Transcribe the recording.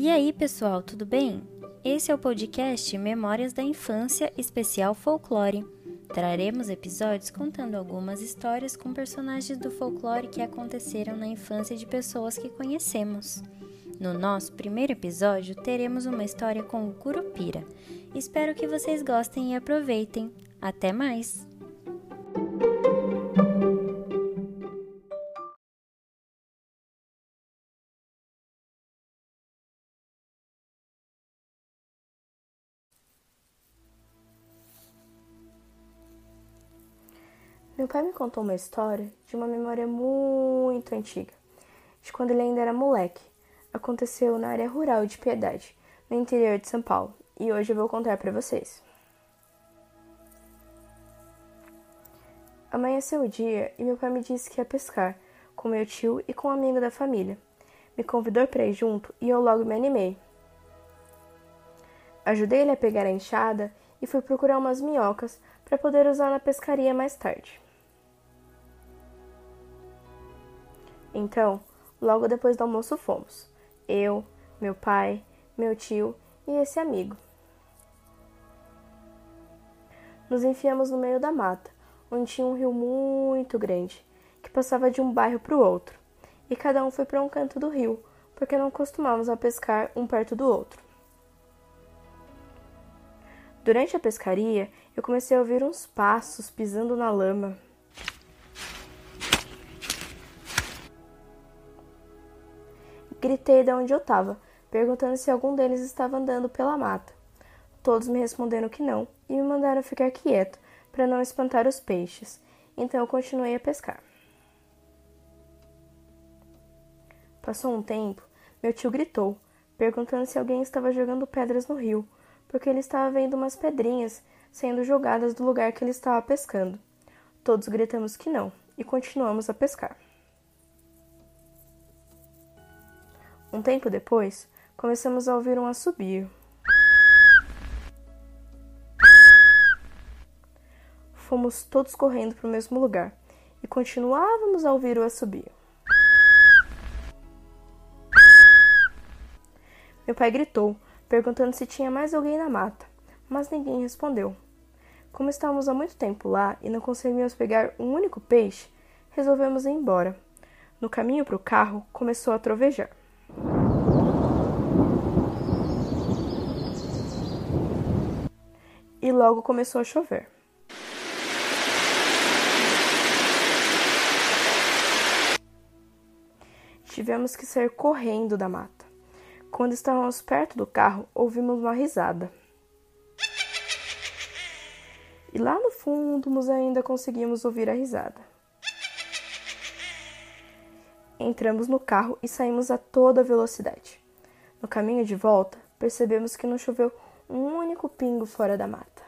E aí, pessoal, tudo bem? Esse é o podcast Memórias da Infância Especial Folclore. Traremos episódios contando algumas histórias com personagens do folclore que aconteceram na infância de pessoas que conhecemos. No nosso primeiro episódio, teremos uma história com o Curupira. Espero que vocês gostem e aproveitem. Até mais! Meu pai me contou uma história de uma memória muito antiga, de quando ele ainda era moleque. Aconteceu na área rural de Piedade, no interior de São Paulo, e hoje eu vou contar para vocês. Amanheceu o dia e meu pai me disse que ia pescar com meu tio e com um amigo da família. Me convidou para ir junto e eu logo me animei. Ajudei ele a pegar a enxada e fui procurar umas minhocas para poder usar na pescaria mais tarde. Então, logo depois do almoço fomos. Eu, meu pai, meu tio e esse amigo. Nos enfiamos no meio da mata, onde tinha um rio muito grande, que passava de um bairro para o outro, e cada um foi para um canto do rio, porque não costumávamos a pescar um perto do outro. Durante a pescaria, eu comecei a ouvir uns passos pisando na lama. Gritei de onde eu estava, perguntando se algum deles estava andando pela mata. Todos me responderam que não e me mandaram ficar quieto para não espantar os peixes. Então eu continuei a pescar. Passou um tempo, meu tio gritou, perguntando se alguém estava jogando pedras no rio, porque ele estava vendo umas pedrinhas sendo jogadas do lugar que ele estava pescando. Todos gritamos que não e continuamos a pescar. Um tempo depois, começamos a ouvir um assobio. Fomos todos correndo para o mesmo lugar e continuávamos a ouvir o assobio. Meu pai gritou, perguntando se tinha mais alguém na mata, mas ninguém respondeu. Como estávamos há muito tempo lá e não conseguíamos pegar um único peixe, resolvemos ir embora. No caminho para o carro, começou a trovejar. E logo começou a chover. Tivemos que sair correndo da mata. Quando estávamos perto do carro, ouvimos uma risada. E lá no fundo, nós ainda conseguimos ouvir a risada. Entramos no carro e saímos a toda velocidade. No caminho de volta, percebemos que não choveu um único pingo fora da mata.